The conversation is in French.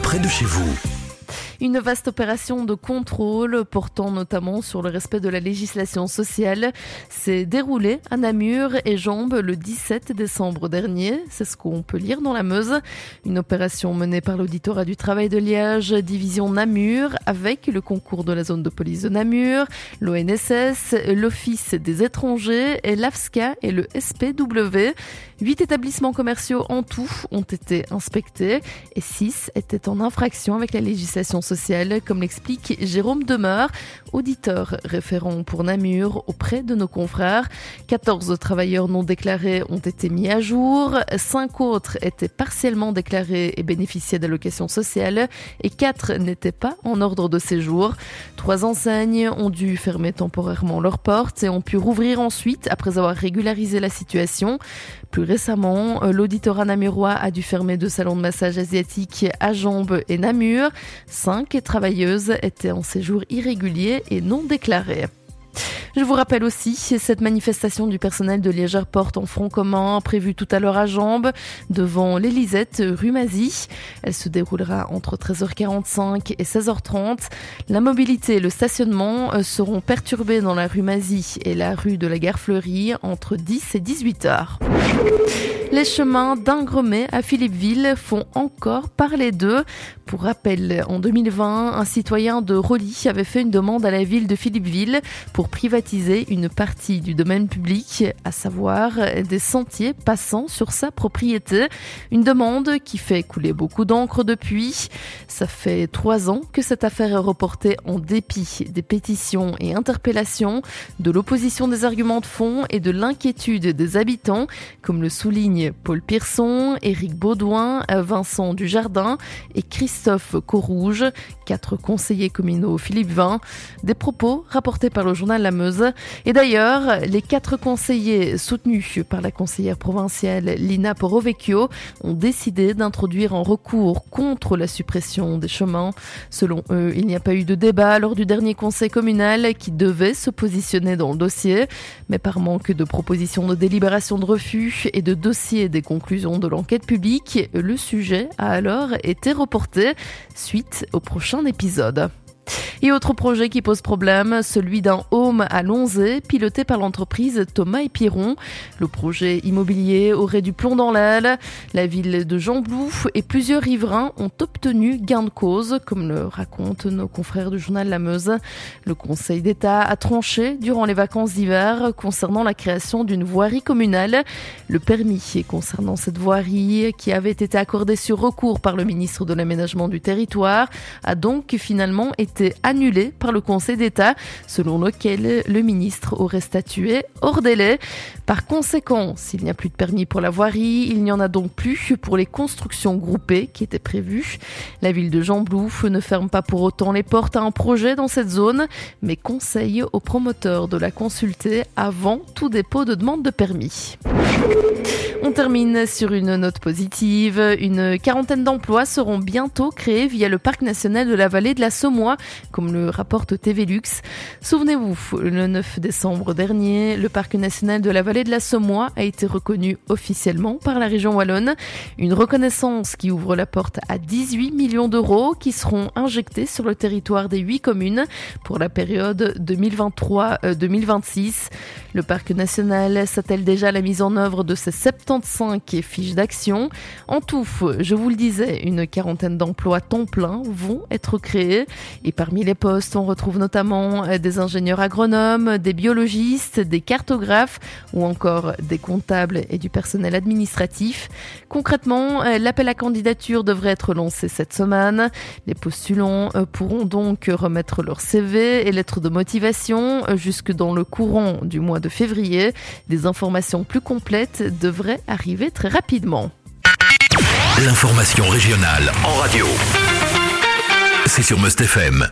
près de chez vous. Une vaste opération de contrôle portant notamment sur le respect de la législation sociale s'est déroulée à Namur et Jambes le 17 décembre dernier. C'est ce qu'on peut lire dans la Meuse. Une opération menée par l'auditorat du travail de Liège, division Namur, avec le concours de la zone de police de Namur, l'ONSS, l'Office des étrangers, l'AFSCA et le SPW. Huit établissements commerciaux en tout ont été inspectés et six étaient en infraction avec la législation sociale comme l'explique Jérôme Demeur, auditeur référent pour Namur auprès de nos confrères. 14 travailleurs non déclarés ont été mis à jour, 5 autres étaient partiellement déclarés et bénéficiaient d'allocations sociales et 4 n'étaient pas en ordre de séjour. Trois enseignes ont dû fermer temporairement leurs portes et ont pu rouvrir ensuite après avoir régularisé la situation. Plus récemment, l'auditorat namurois a dû fermer deux salons de massage asiatique à Jambes et Namur. Cinq travailleuses étaient en séjour irrégulier et non déclaré. Je vous rappelle aussi cette manifestation du personnel de Liège porte en front commun prévue tout à l'heure à Jambes devant l'Élysette rue Mazy. Elle se déroulera entre 13h45 et 16h30. La mobilité et le stationnement euh, seront perturbés dans la rue Mazy et la rue de la Gare Fleurie entre 10 et 18h. Les chemins d'Ingremé à Philippeville font encore parler d'eux. Pour rappel, en 2020, un citoyen de Roli avait fait une demande à la ville de Philippeville pour privatiser une partie du domaine public, à savoir des sentiers passant sur sa propriété. Une demande qui fait couler beaucoup d'encre depuis. Ça fait trois ans que cette affaire est reportée en dépit des pétitions et interpellations, de l'opposition des arguments de fond et de l'inquiétude des habitants, comme le souligne Paul Pierson, Éric Baudouin, Vincent Dujardin et Christophe Corrouge, quatre conseillers communaux Philippe Vin. Des propos rapportés par le journal La Meuse. Et d'ailleurs, les quatre conseillers soutenus par la conseillère provinciale Lina Porovecchio ont décidé d'introduire un recours contre la suppression des chemins. Selon eux, il n'y a pas eu de débat lors du dernier conseil communal qui devait se positionner dans le dossier, mais par manque de propositions de délibération de refus et de dossiers des conclusions de l'enquête publique, le sujet a alors été reporté suite au prochain épisode. Et autre projet qui pose problème, celui d'un home à Lonzé, piloté par l'entreprise Thomas et Piron. Le projet immobilier aurait du plomb dans l'aile. La ville de Jamblouf et plusieurs riverains ont obtenu gain de cause, comme le racontent nos confrères du journal La Meuse. Le Conseil d'État a tranché durant les vacances d'hiver concernant la création d'une voirie communale. Le permis concernant cette voirie, qui avait été accordé sur recours par le ministre de l'Aménagement du Territoire, a donc finalement été annulé par le Conseil d'État, selon lequel le ministre aurait statué hors délai. Par conséquent, s'il n'y a plus de permis pour la voirie, il n'y en a donc plus pour les constructions groupées qui étaient prévues. La ville de Jamblouf ne ferme pas pour autant les portes à un projet dans cette zone, mais conseille aux promoteurs de la consulter avant tout dépôt de demande de permis. On termine sur une note positive. Une quarantaine d'emplois seront bientôt créés via le parc national de la vallée de la Saumois, comme le rapporte TV Lux. Souvenez-vous, le 9 décembre dernier, le parc national de la vallée de la Saumois a été reconnu officiellement par la région wallonne. Une reconnaissance qui ouvre la porte à 18 millions d'euros qui seront injectés sur le territoire des 8 communes pour la période 2023-2026. Le parc national s'attelle déjà à la mise en œuvre de 70 et fiches d'action. En tout, je vous le disais, une quarantaine d'emplois temps plein vont être créés. Et parmi les postes, on retrouve notamment euh, des ingénieurs agronomes, des biologistes, des cartographes ou encore des comptables et du personnel administratif. Concrètement, euh, l'appel à candidature devrait être lancé cette semaine. Les postulants euh, pourront donc remettre leur CV et lettres de motivation jusque dans le courant du mois de février. Des informations plus complètes devraient arriver très rapidement. L'information régionale en radio. C'est sur Must FM.